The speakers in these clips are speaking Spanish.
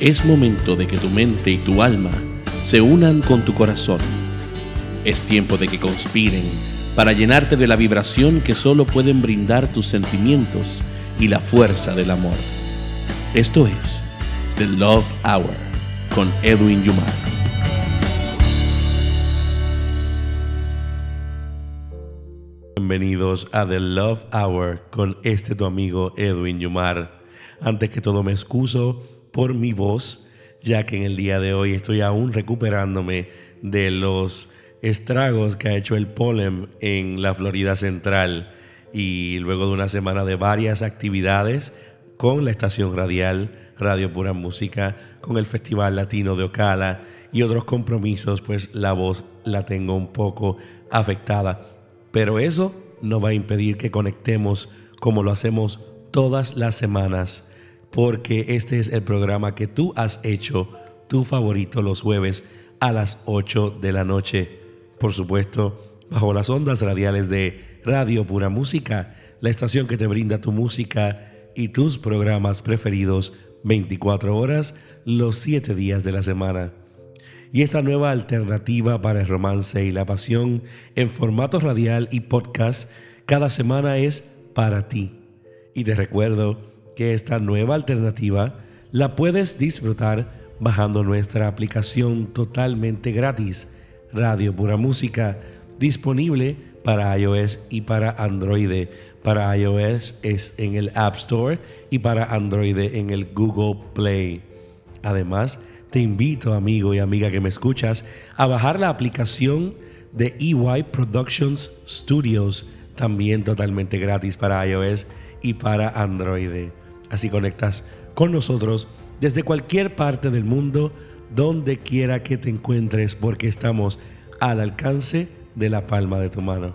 Es momento de que tu mente y tu alma se unan con tu corazón. Es tiempo de que conspiren para llenarte de la vibración que solo pueden brindar tus sentimientos y la fuerza del amor. Esto es The Love Hour con Edwin Yumar. Bienvenidos a The Love Hour con este tu amigo Edwin Yumar. Antes que todo me excuso por mi voz, ya que en el día de hoy estoy aún recuperándome de los estragos que ha hecho el polen en la Florida Central y luego de una semana de varias actividades con la estación radial Radio Pura Música, con el Festival Latino de Ocala y otros compromisos, pues la voz la tengo un poco afectada. Pero eso no va a impedir que conectemos como lo hacemos todas las semanas porque este es el programa que tú has hecho tu favorito los jueves a las 8 de la noche. Por supuesto, bajo las ondas radiales de Radio Pura Música, la estación que te brinda tu música y tus programas preferidos 24 horas los 7 días de la semana. Y esta nueva alternativa para el romance y la pasión en formato radial y podcast cada semana es para ti. Y te recuerdo que esta nueva alternativa la puedes disfrutar bajando nuestra aplicación totalmente gratis, Radio Pura Música, disponible para iOS y para Android. Para iOS es en el App Store y para Android en el Google Play. Además, te invito, amigo y amiga que me escuchas, a bajar la aplicación de EY Productions Studios, también totalmente gratis para iOS y para Android. Así conectas con nosotros desde cualquier parte del mundo, donde quiera que te encuentres, porque estamos al alcance de la palma de tu mano.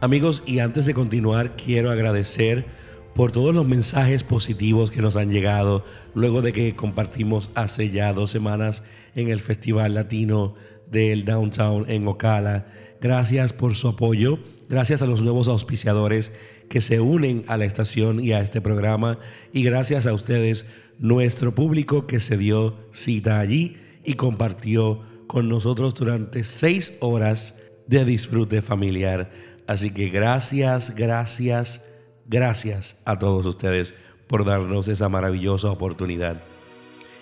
Amigos, y antes de continuar, quiero agradecer por todos los mensajes positivos que nos han llegado luego de que compartimos hace ya dos semanas en el Festival Latino del Downtown en Ocala. Gracias por su apoyo, gracias a los nuevos auspiciadores que se unen a la estación y a este programa y gracias a ustedes, nuestro público que se dio cita allí y compartió con nosotros durante seis horas de disfrute familiar. Así que gracias, gracias, gracias a todos ustedes por darnos esa maravillosa oportunidad.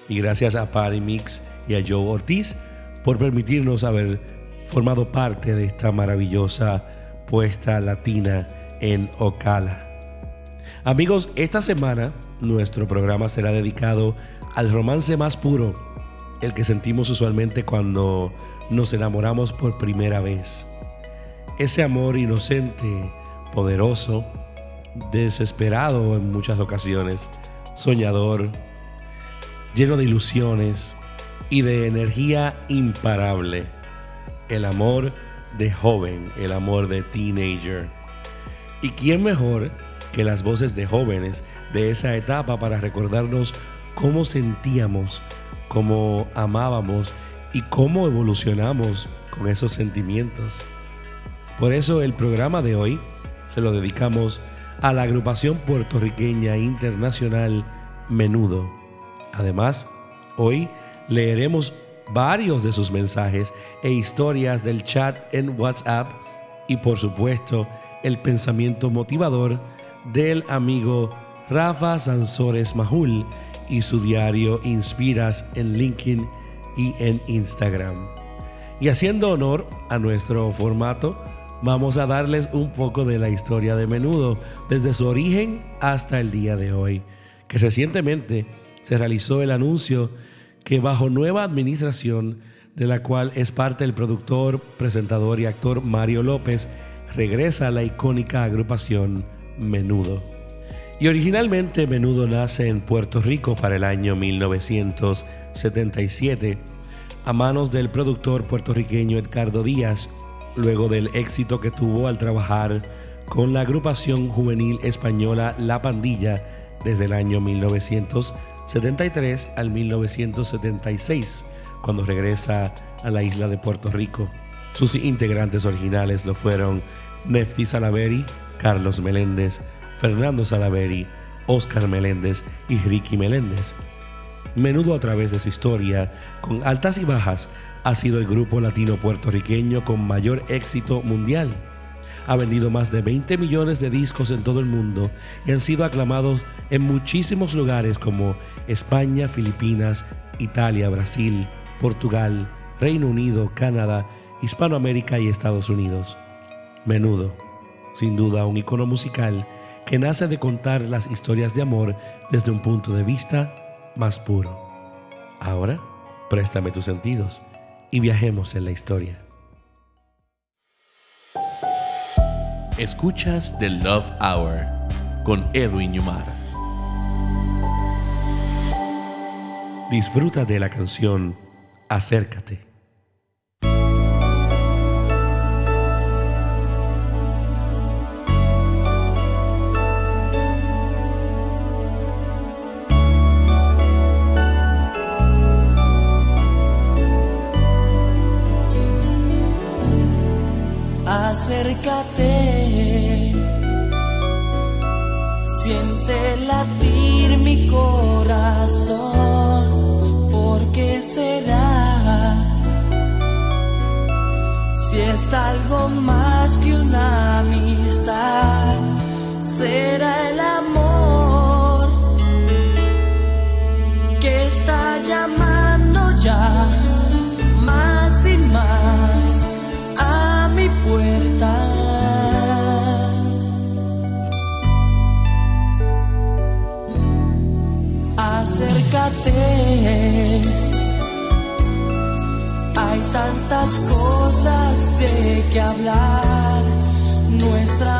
Y gracias a Party Mix y a Joe Ortiz por permitirnos haber formado parte de esta maravillosa puesta latina en Ocala. Amigos, esta semana nuestro programa será dedicado al romance más puro, el que sentimos usualmente cuando nos enamoramos por primera vez. Ese amor inocente, poderoso, desesperado en muchas ocasiones, soñador, lleno de ilusiones y de energía imparable. El amor de joven, el amor de teenager. ¿Y quién mejor que las voces de jóvenes de esa etapa para recordarnos cómo sentíamos, cómo amábamos y cómo evolucionamos con esos sentimientos? Por eso el programa de hoy se lo dedicamos a la agrupación puertorriqueña internacional Menudo. Además, hoy leeremos varios de sus mensajes e historias del chat en WhatsApp y por supuesto el pensamiento motivador del amigo Rafa Sansores Majul y su diario Inspiras en LinkedIn y en Instagram. Y haciendo honor a nuestro formato, vamos a darles un poco de la historia de menudo, desde su origen hasta el día de hoy, que recientemente se realizó el anuncio que bajo nueva administración, de la cual es parte el productor, presentador y actor Mario López, regresa a la icónica agrupación Menudo. Y originalmente Menudo nace en Puerto Rico para el año 1977 a manos del productor puertorriqueño Edgardo Díaz, luego del éxito que tuvo al trabajar con la agrupación juvenil española La Pandilla desde el año 1973 al 1976, cuando regresa a la isla de Puerto Rico. Sus integrantes originales lo fueron Nefti Salaveri, Carlos Meléndez, Fernando Salaveri, Oscar Meléndez y Ricky Meléndez. Menudo a través de su historia, con altas y bajas, ha sido el grupo latino puertorriqueño con mayor éxito mundial. Ha vendido más de 20 millones de discos en todo el mundo y han sido aclamados en muchísimos lugares como España, Filipinas, Italia, Brasil, Portugal, Reino Unido, Canadá, Hispanoamérica y Estados Unidos. Menudo, sin duda un icono musical que nace de contar las historias de amor desde un punto de vista más puro. Ahora, préstame tus sentidos y viajemos en la historia. Escuchas The Love Hour con Edwin Yumar. Disfruta de la canción Acércate. acércate, que hablar, nuestra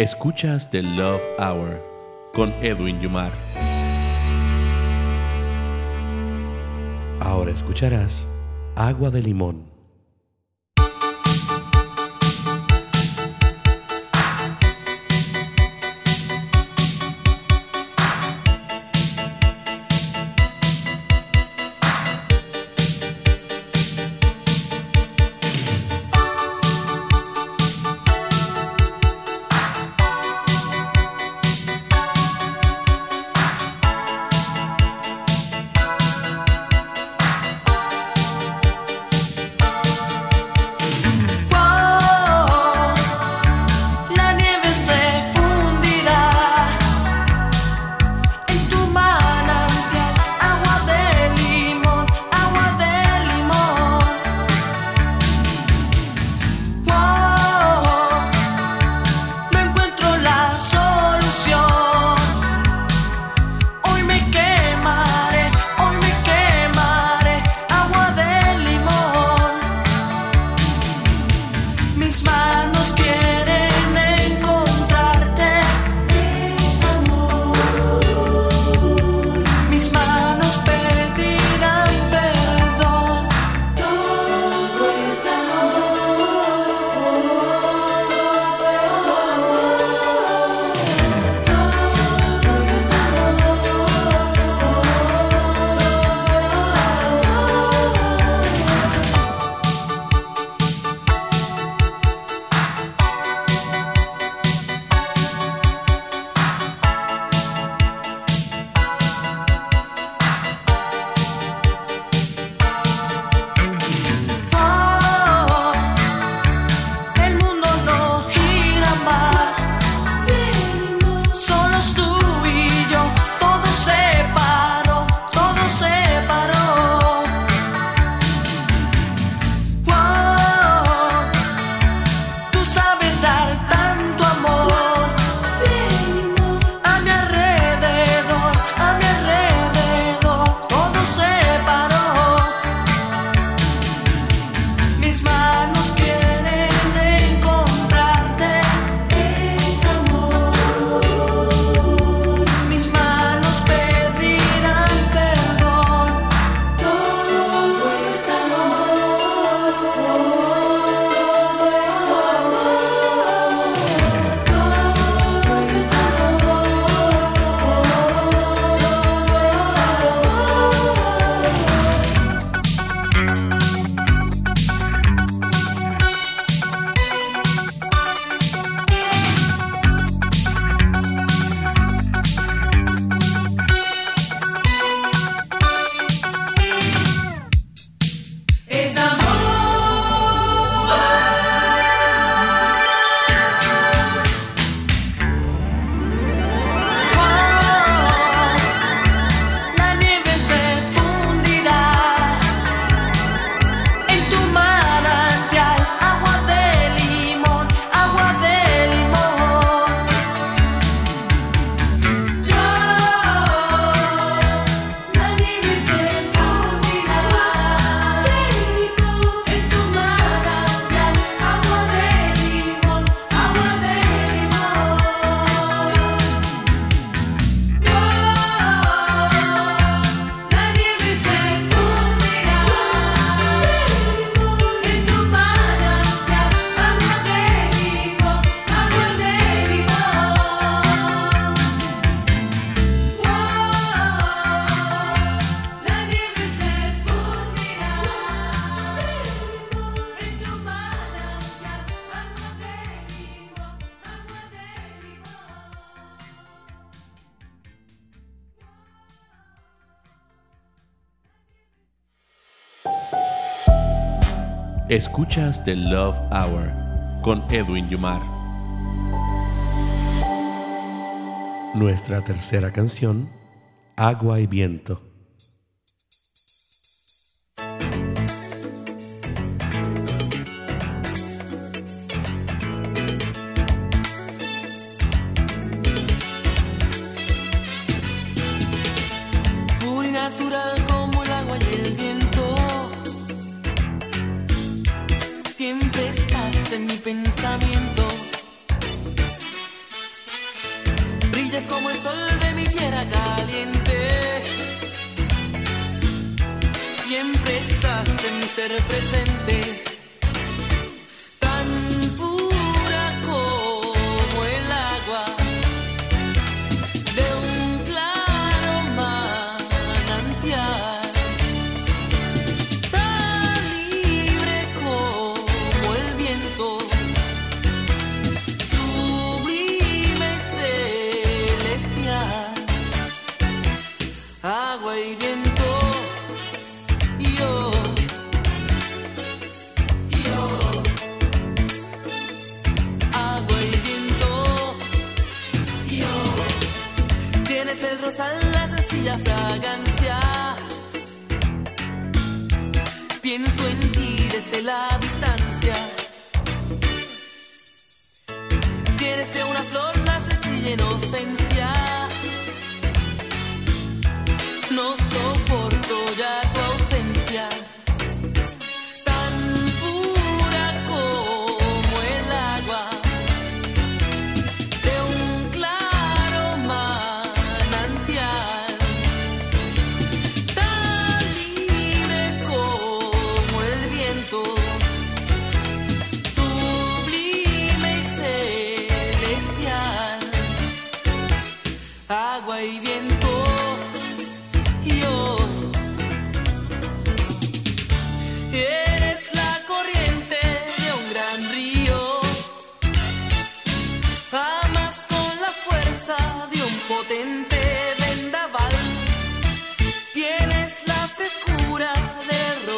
Escuchas The Love Hour con Edwin Yumar. Ahora escucharás Agua de Limón. Escuchas The Love Hour con Edwin Yumar. Nuestra tercera canción, Agua y Viento. Como el sol de mi tierra caliente. siempre estás en mi ser presente.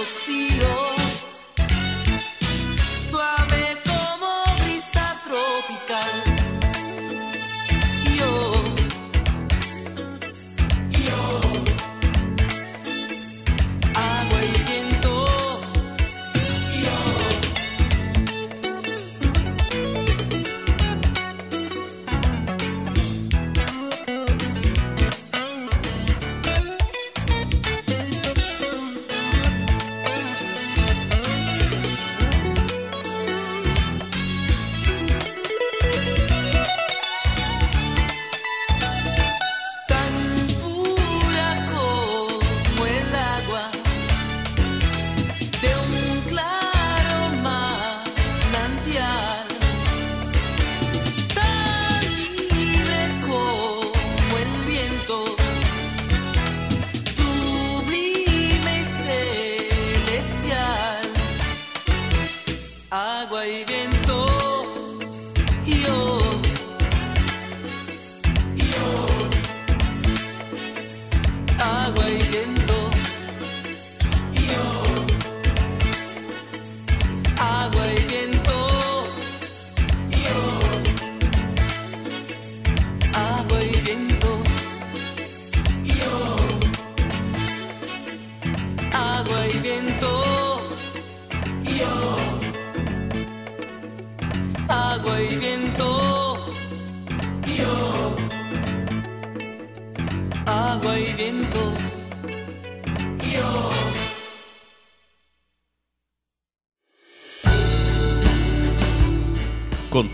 Rocío.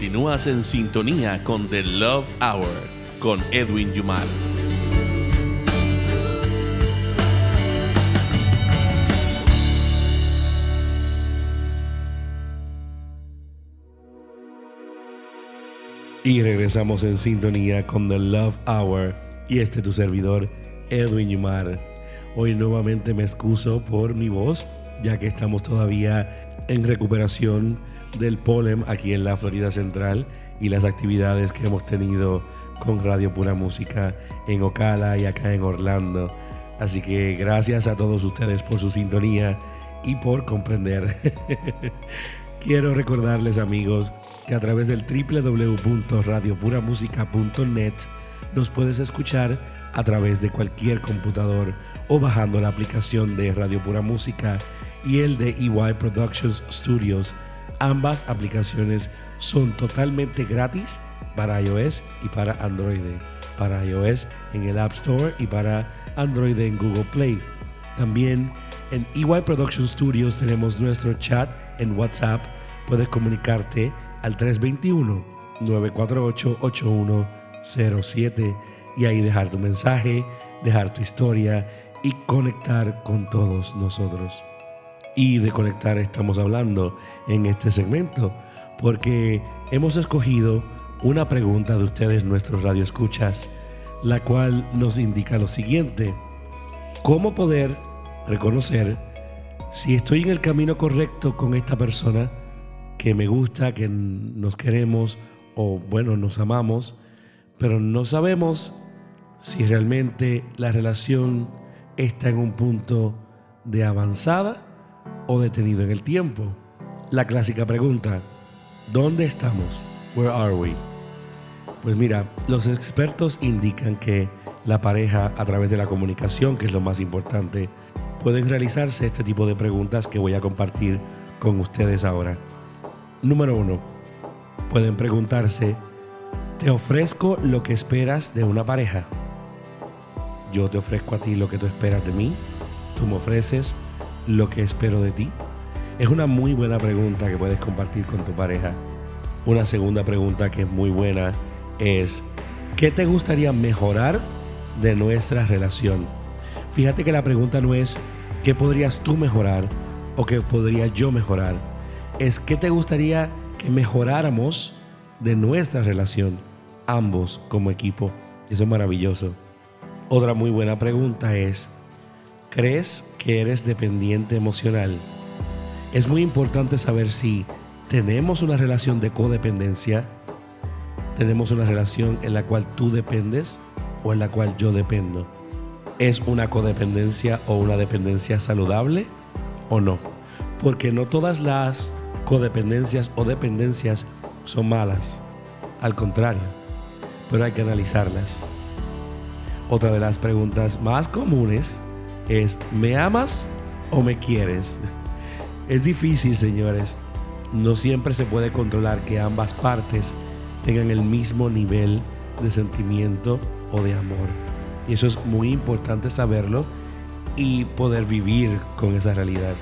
Continúas en sintonía con The Love Hour con Edwin Yumar. Y regresamos en sintonía con The Love Hour y este tu servidor Edwin Yumar. Hoy nuevamente me excuso por mi voz, ya que estamos todavía en recuperación del polen aquí en la Florida Central y las actividades que hemos tenido con Radio Pura Música en Ocala y acá en Orlando. Así que gracias a todos ustedes por su sintonía y por comprender. Quiero recordarles amigos que a través del www.radiopuramusica.net nos puedes escuchar a través de cualquier computador o bajando la aplicación de Radio Pura Música y el de EY Productions Studios. Ambas aplicaciones son totalmente gratis para iOS y para Android. Para iOS en el App Store y para Android en Google Play. También en EY Production Studios tenemos nuestro chat en WhatsApp. Puedes comunicarte al 321-948-8107 y ahí dejar tu mensaje, dejar tu historia y conectar con todos nosotros. Y de conectar estamos hablando en este segmento, porque hemos escogido una pregunta de ustedes, nuestros radioescuchas, la cual nos indica lo siguiente: ¿Cómo poder reconocer si estoy en el camino correcto con esta persona que me gusta, que nos queremos o bueno, nos amamos, pero no sabemos si realmente la relación está en un punto de avanzada o detenido en el tiempo. La clásica pregunta, ¿dónde estamos? Where are we? Pues mira, los expertos indican que la pareja a través de la comunicación, que es lo más importante, pueden realizarse este tipo de preguntas que voy a compartir con ustedes ahora. Número uno, pueden preguntarse, ¿te ofrezco lo que esperas de una pareja? Yo te ofrezco a ti lo que tú esperas de mí. Tú me ofreces lo que espero de ti. Es una muy buena pregunta que puedes compartir con tu pareja. Una segunda pregunta que es muy buena es, ¿qué te gustaría mejorar de nuestra relación? Fíjate que la pregunta no es, ¿qué podrías tú mejorar o qué podría yo mejorar? Es, ¿qué te gustaría que mejoráramos de nuestra relación, ambos como equipo? Eso es maravilloso. Otra muy buena pregunta es, ¿crees que eres dependiente emocional? Es muy importante saber si tenemos una relación de codependencia, tenemos una relación en la cual tú dependes o en la cual yo dependo. ¿Es una codependencia o una dependencia saludable o no? Porque no todas las codependencias o dependencias son malas, al contrario, pero hay que analizarlas. Otra de las preguntas más comunes es, ¿me amas o me quieres? Es difícil, señores. No siempre se puede controlar que ambas partes tengan el mismo nivel de sentimiento o de amor. Y eso es muy importante saberlo y poder vivir con esa realidad.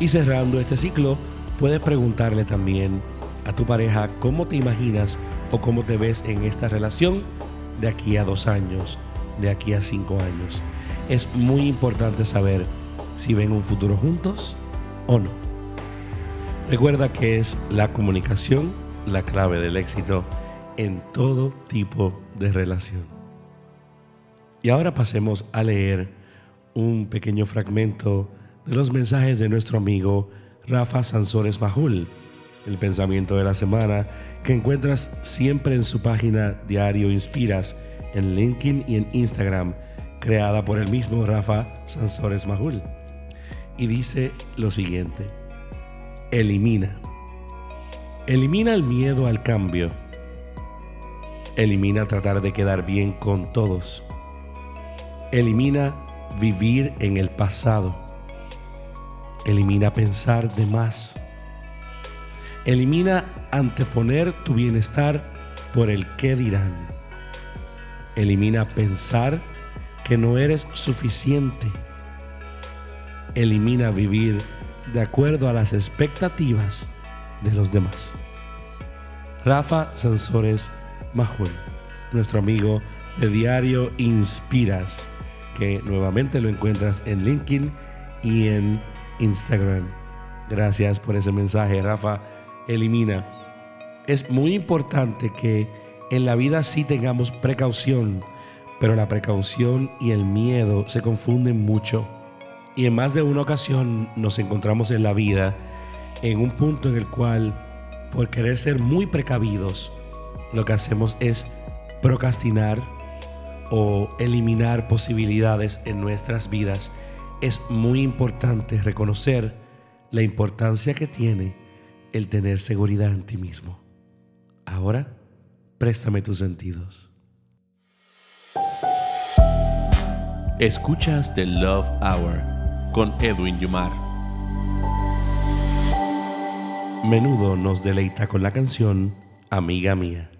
Y cerrando este ciclo, puedes preguntarle también a tu pareja cómo te imaginas o cómo te ves en esta relación de aquí a dos años de aquí a cinco años. Es muy importante saber si ven un futuro juntos o no. Recuerda que es la comunicación la clave del éxito en todo tipo de relación. Y ahora pasemos a leer un pequeño fragmento de los mensajes de nuestro amigo Rafa Sansores Majul, el pensamiento de la semana que encuentras siempre en su página Diario Inspiras en LinkedIn y en Instagram, creada por el mismo Rafa Sansores Majul. Y dice lo siguiente, elimina. Elimina el miedo al cambio. Elimina tratar de quedar bien con todos. Elimina vivir en el pasado. Elimina pensar de más. Elimina anteponer tu bienestar por el qué dirán. Elimina pensar que no eres suficiente. Elimina vivir de acuerdo a las expectativas de los demás. Rafa Sansores Majul, nuestro amigo de Diario Inspiras, que nuevamente lo encuentras en LinkedIn y en Instagram. Gracias por ese mensaje, Rafa. Elimina. Es muy importante que en la vida sí tengamos precaución, pero la precaución y el miedo se confunden mucho. Y en más de una ocasión nos encontramos en la vida en un punto en el cual, por querer ser muy precavidos, lo que hacemos es procrastinar o eliminar posibilidades en nuestras vidas. Es muy importante reconocer la importancia que tiene el tener seguridad en ti mismo. Ahora, Préstame tus sentidos. Escuchas The Love Hour con Edwin Yumar. Menudo nos deleita con la canción Amiga Mía.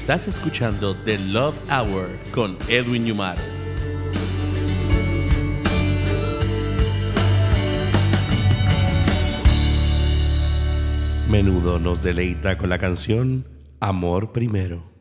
Estás escuchando The Love Hour con Edwin Yumaro. Menudo nos deleita con la canción Amor Primero.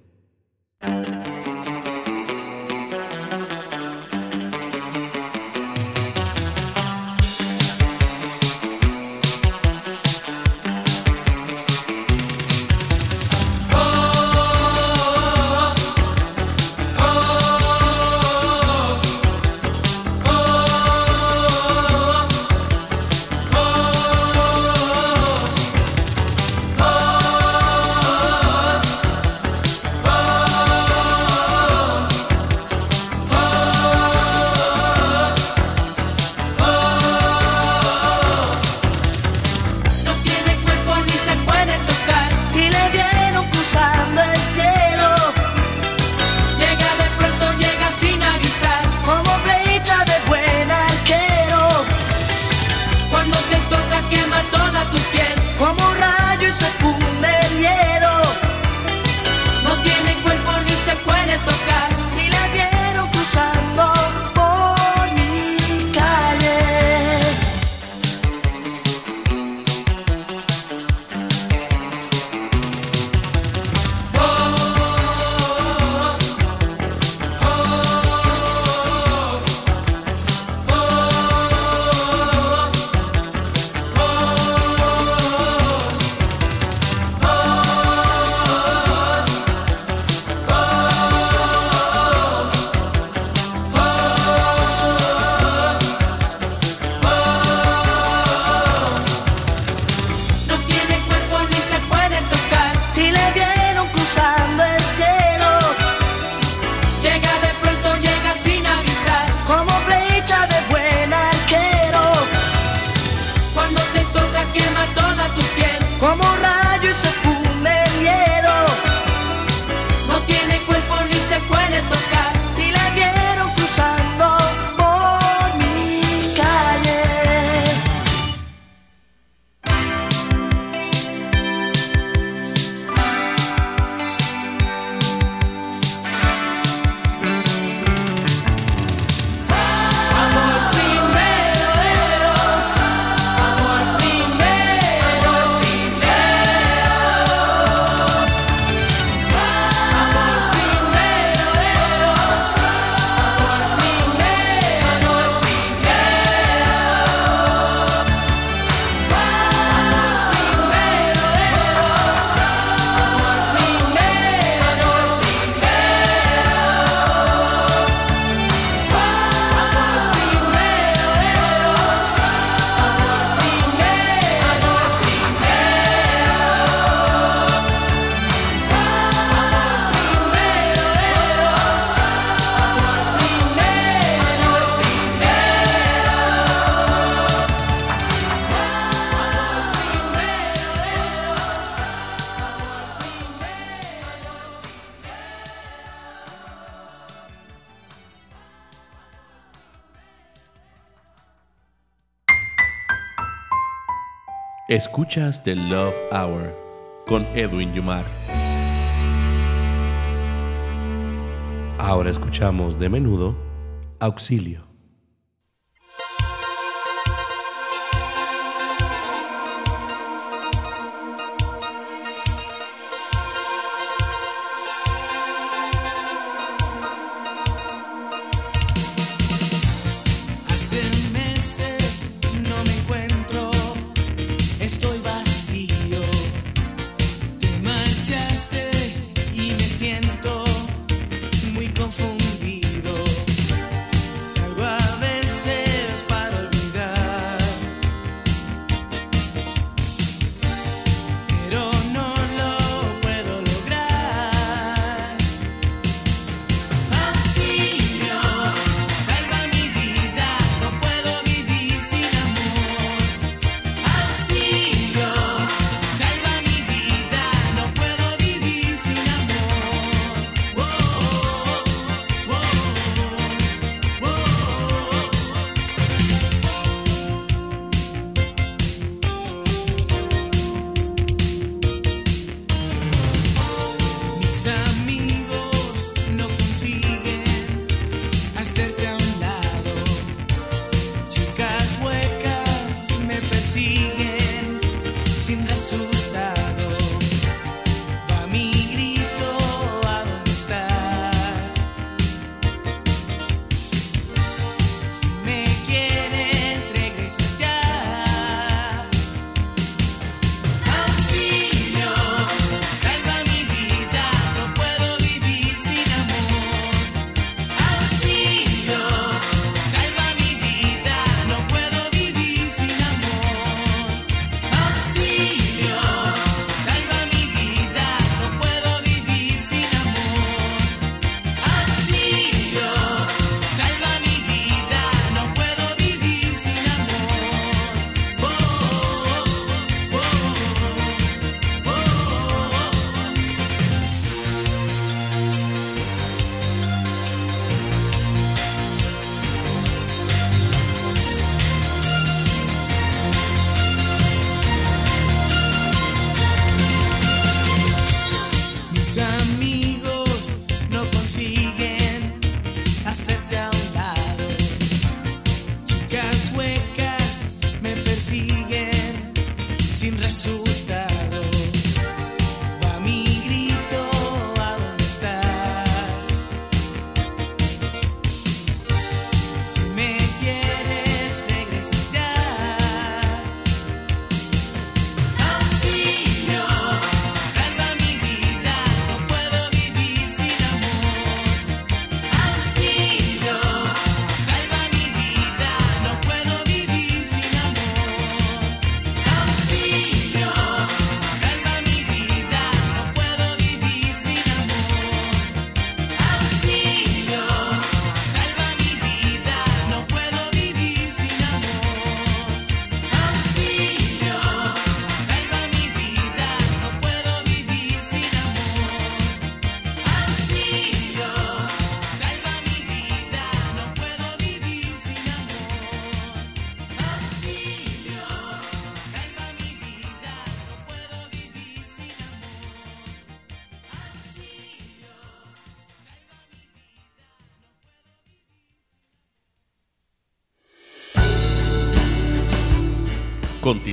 Escuchas The Love Hour con Edwin Yumar. Ahora escuchamos de menudo Auxilio.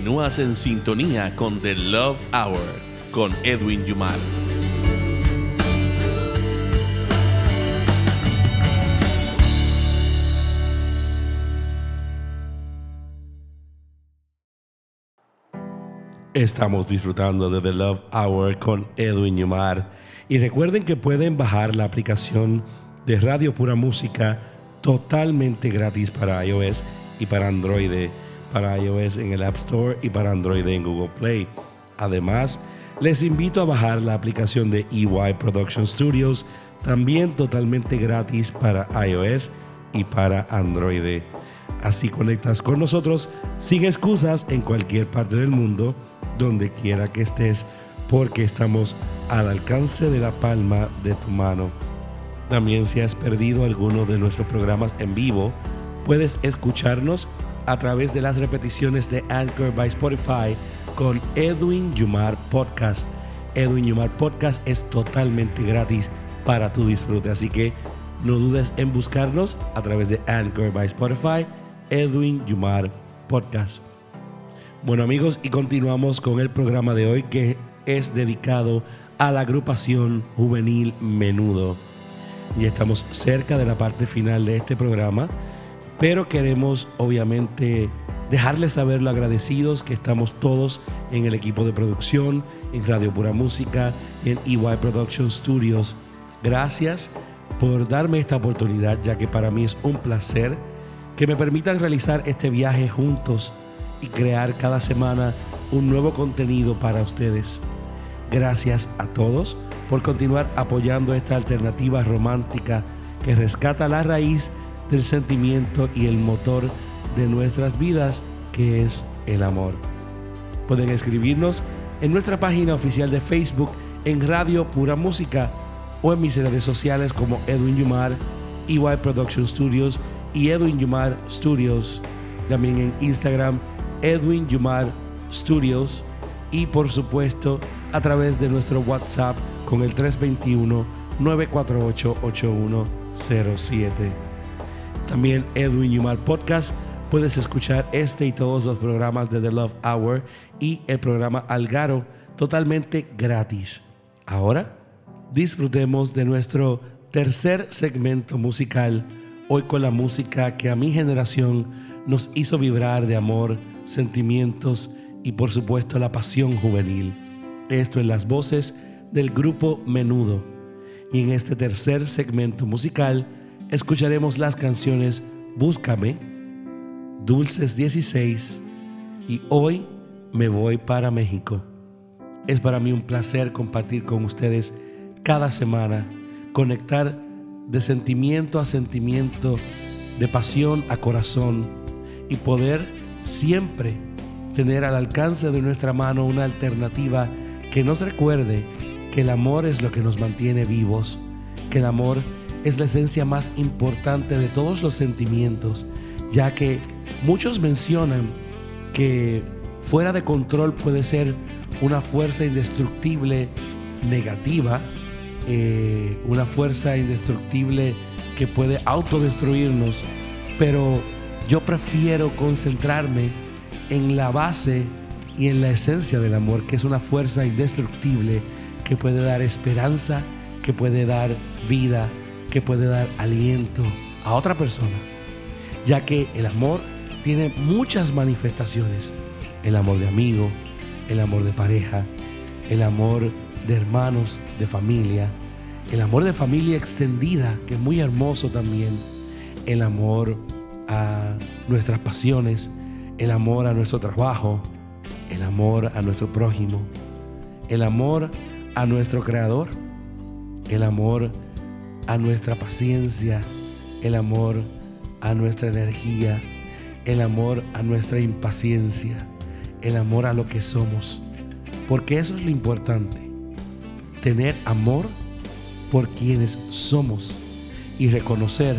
Continúas en sintonía con The Love Hour con Edwin Yumar. Estamos disfrutando de The Love Hour con Edwin Yumar. Y recuerden que pueden bajar la aplicación de Radio Pura Música totalmente gratis para iOS y para Android. Para iOS en el App Store y para Android en Google Play. Además, les invito a bajar la aplicación de EY Production Studios, también totalmente gratis para iOS y para Android. Así conectas con nosotros sin excusas en cualquier parte del mundo, donde quiera que estés, porque estamos al alcance de la palma de tu mano. También si has perdido alguno de nuestros programas en vivo, puedes escucharnos a través de las repeticiones de Anchor by Spotify con Edwin Yumar Podcast. Edwin Yumar Podcast es totalmente gratis para tu disfrute, así que no dudes en buscarnos a través de Anchor by Spotify, Edwin Yumar Podcast. Bueno amigos, y continuamos con el programa de hoy que es dedicado a la agrupación juvenil Menudo. Ya estamos cerca de la parte final de este programa, pero queremos obviamente dejarles saber lo agradecidos que estamos todos en el equipo de producción, en Radio Pura Música, en EY Production Studios. Gracias por darme esta oportunidad, ya que para mí es un placer que me permitan realizar este viaje juntos y crear cada semana un nuevo contenido para ustedes. Gracias a todos por continuar apoyando esta alternativa romántica que rescata la raíz del sentimiento y el motor de nuestras vidas, que es el amor. Pueden escribirnos en nuestra página oficial de Facebook en Radio Pura Música o en mis redes sociales como Edwin Yumar, EY Production Studios y Edwin Yumar Studios. También en Instagram, Edwin Yumar Studios y por supuesto a través de nuestro WhatsApp con el 321-948-8107. También Edwin Yumar Podcast. Puedes escuchar este y todos los programas de The Love Hour y el programa Algaro totalmente gratis. Ahora disfrutemos de nuestro tercer segmento musical, hoy con la música que a mi generación nos hizo vibrar de amor, sentimientos y por supuesto la pasión juvenil. Esto en las voces del grupo Menudo. Y en este tercer segmento musical escucharemos las canciones Búscame, Dulces 16 y Hoy me voy para México. Es para mí un placer compartir con ustedes cada semana, conectar de sentimiento a sentimiento, de pasión a corazón y poder siempre tener al alcance de nuestra mano una alternativa que nos recuerde que el amor es lo que nos mantiene vivos, que el amor es la esencia más importante de todos los sentimientos, ya que muchos mencionan que fuera de control puede ser una fuerza indestructible negativa, eh, una fuerza indestructible que puede autodestruirnos, pero yo prefiero concentrarme en la base y en la esencia del amor, que es una fuerza indestructible que puede dar esperanza, que puede dar vida, que puede dar aliento a otra persona, ya que el amor tiene muchas manifestaciones. El amor de amigo, el amor de pareja, el amor de hermanos, de familia, el amor de familia extendida, que es muy hermoso también, el amor a nuestras pasiones, el amor a nuestro trabajo, el amor a nuestro prójimo, el amor a nuestro creador, el amor a nuestra paciencia, el amor a nuestra energía, el amor a nuestra impaciencia, el amor a lo que somos. Porque eso es lo importante, tener amor por quienes somos y reconocer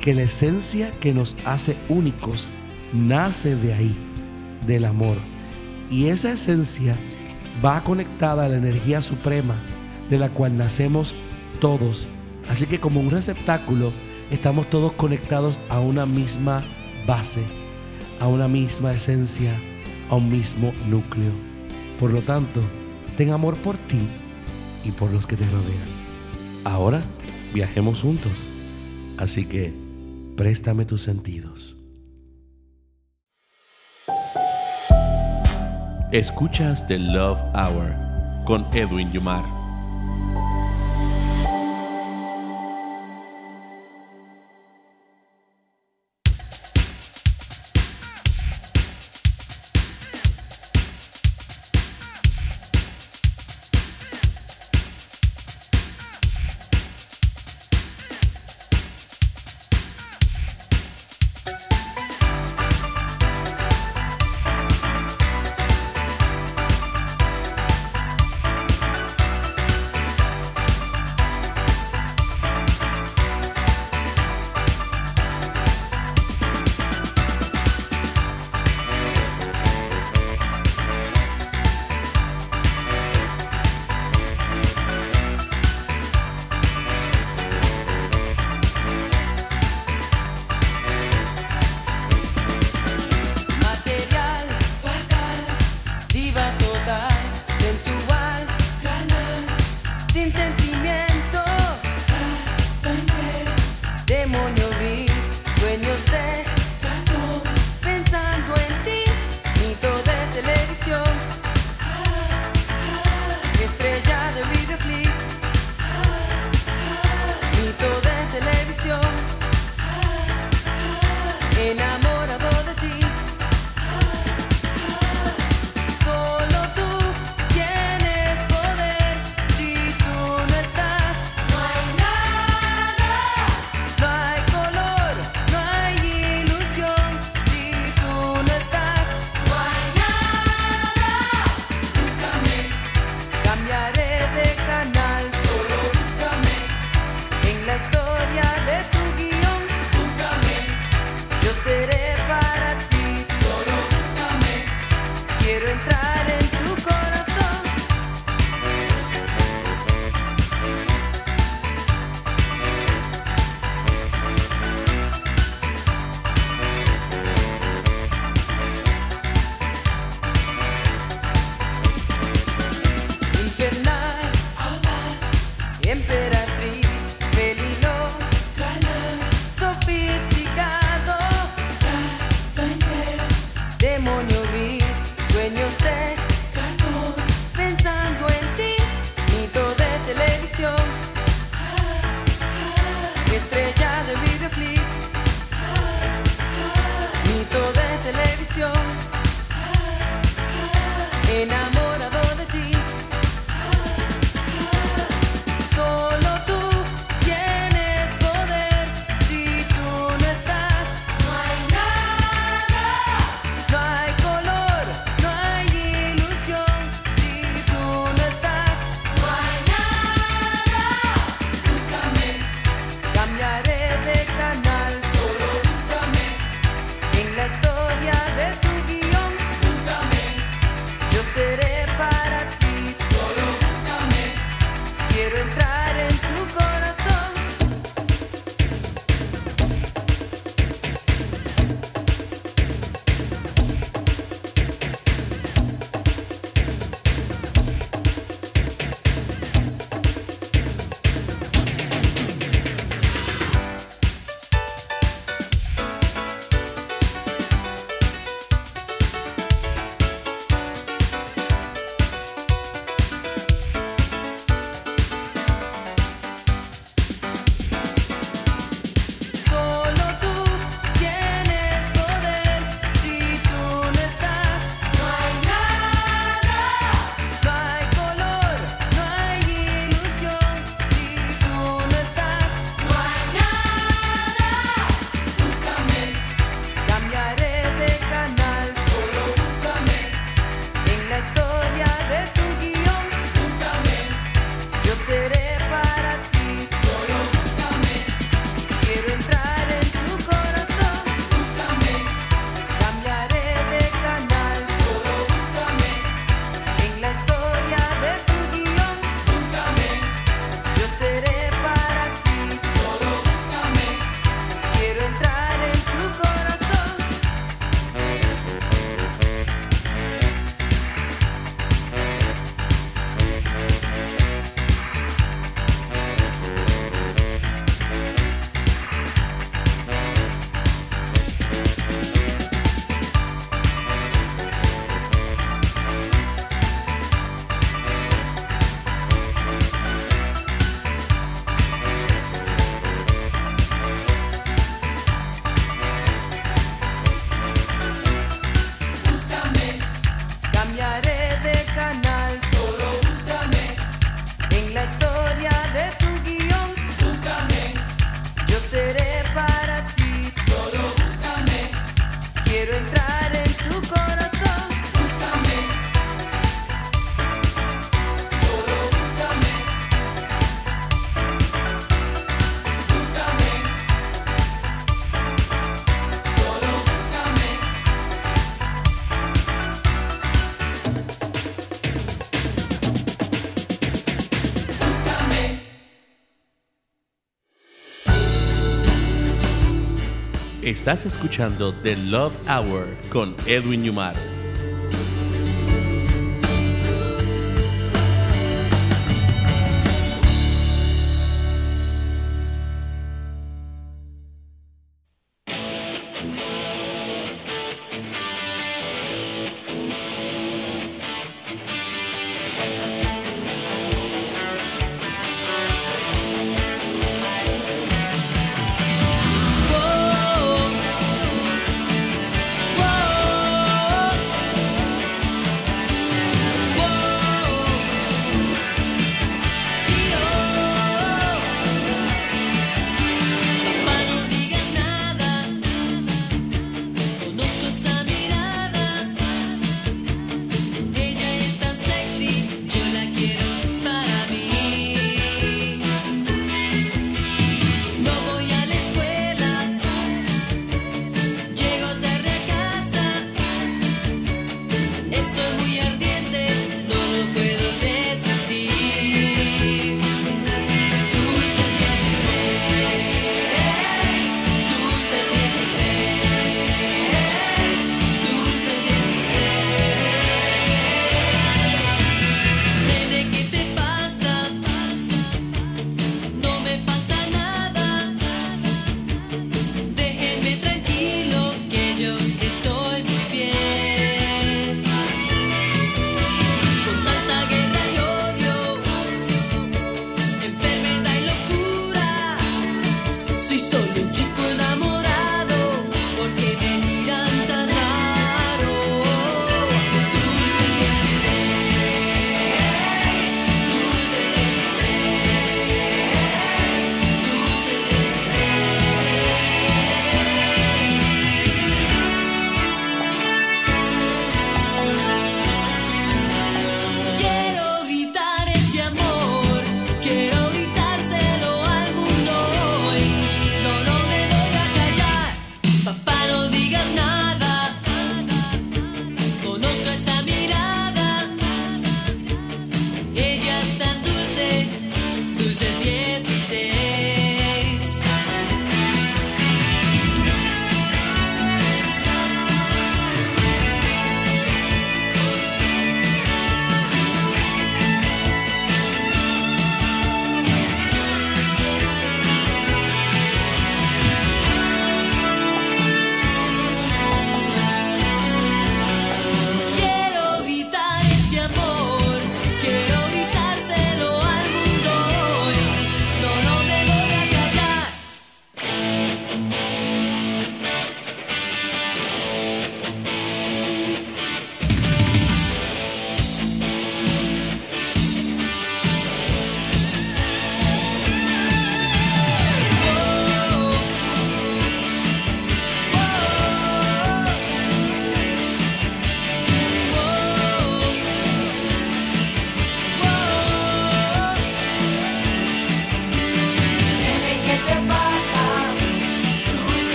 que la esencia que nos hace únicos nace de ahí, del amor. Y esa esencia va conectada a la energía suprema de la cual nacemos todos. Así que como un receptáculo estamos todos conectados a una misma base, a una misma esencia, a un mismo núcleo. Por lo tanto, ten amor por ti y por los que te rodean. Ahora viajemos juntos. Así que préstame tus sentidos. Escuchas The Love Hour con Edwin Yumar. Estás escuchando The Love Hour con Edwin Yumar.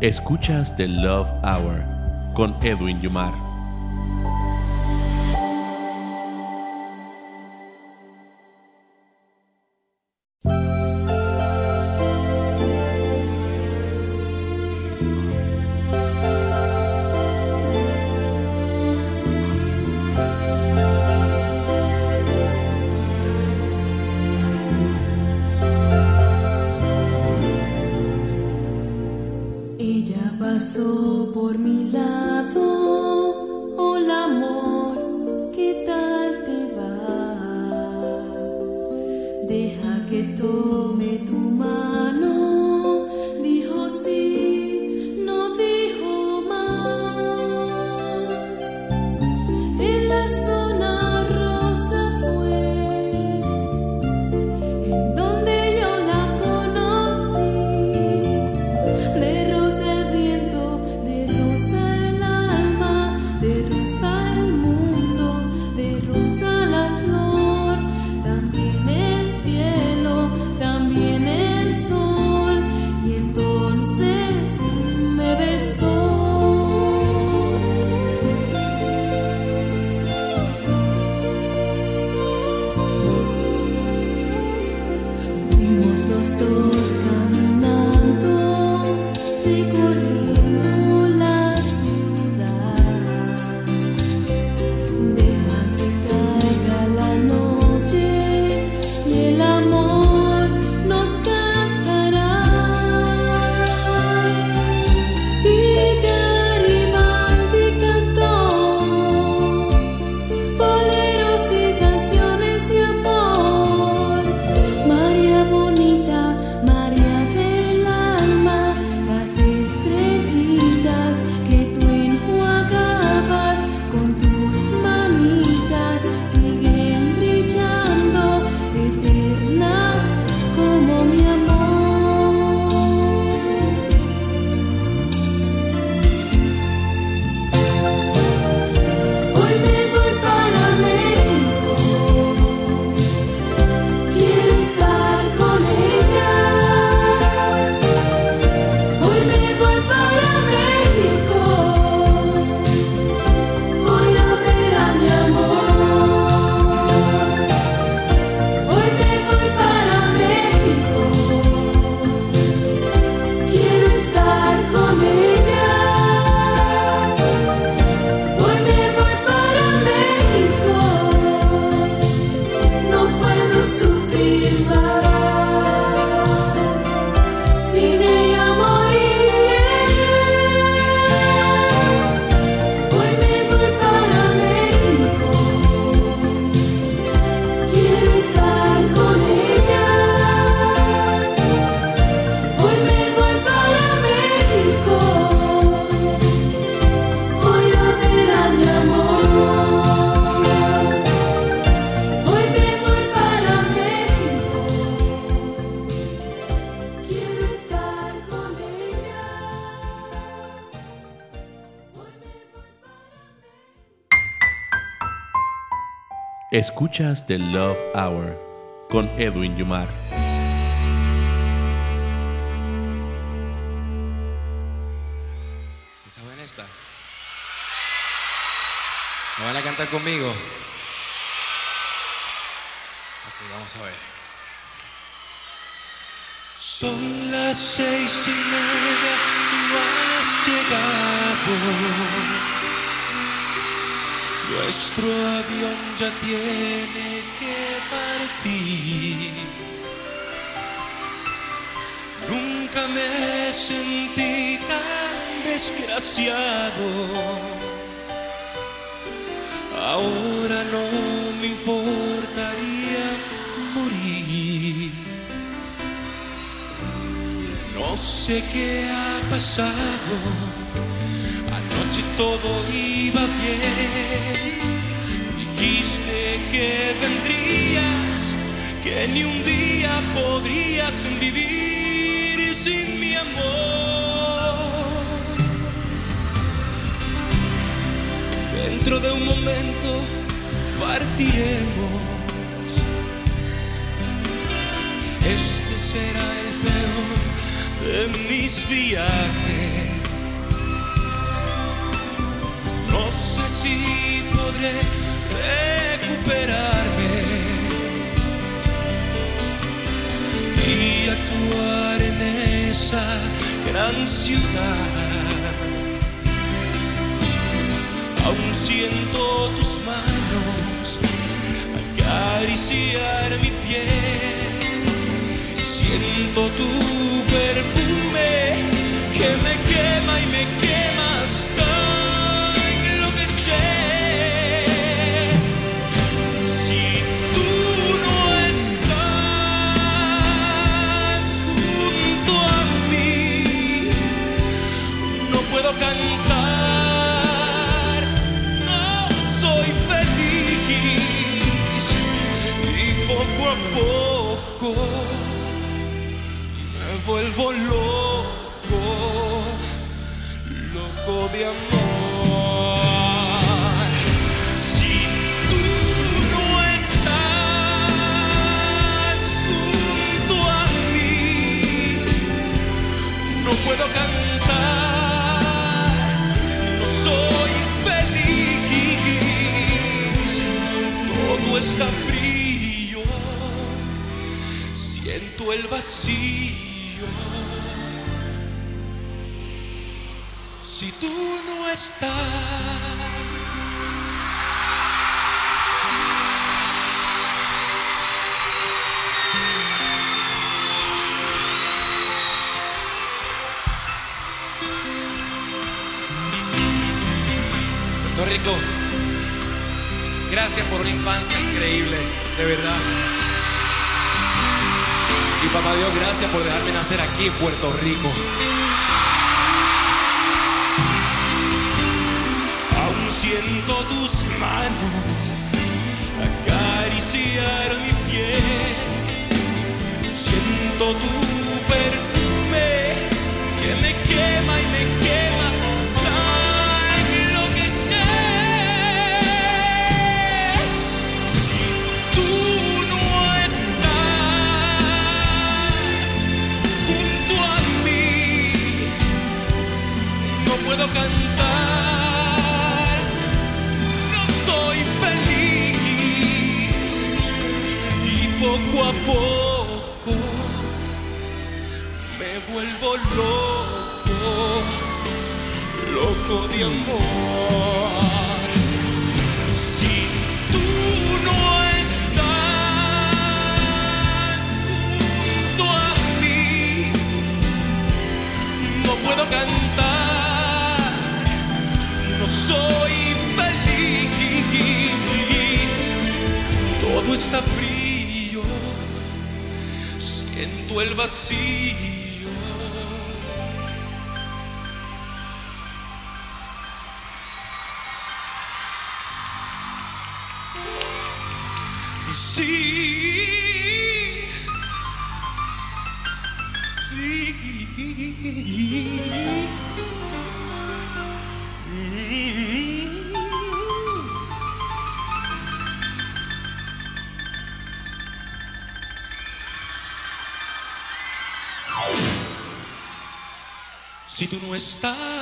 Escuchas The Love Hour con Edwin Yumar. Escuchas The Love Hour con Edwin Yumar. ¿Se saben esta? ¿Me van a cantar conmigo? Ok, vamos a ver. Son las seis y media y no has llegado. Nuestro avión ya tiene que partir. Nunca me sentí tan desgraciado. Ahora no me importaría morir. No sé qué ha pasado noche todo iba bien. Dijiste que vendrías, que ni un día podrías vivir sin mi amor. Dentro de un momento partiremos. Este será el peor de mis viajes. Así podré recuperarme. Y actuar en esa gran ciudad. Aún siento tus manos acariciar mi piel, siento tu perfume que me quema está frío, siento el vacío. Tú no estás, Puerto Rico, gracias por una infancia increíble, de verdad. Y papá Dios, gracias por dejarme nacer aquí en Puerto Rico. Siento tus manos acariciar mi piel. Siento tu perfume que me quema y me quema Si tú no estás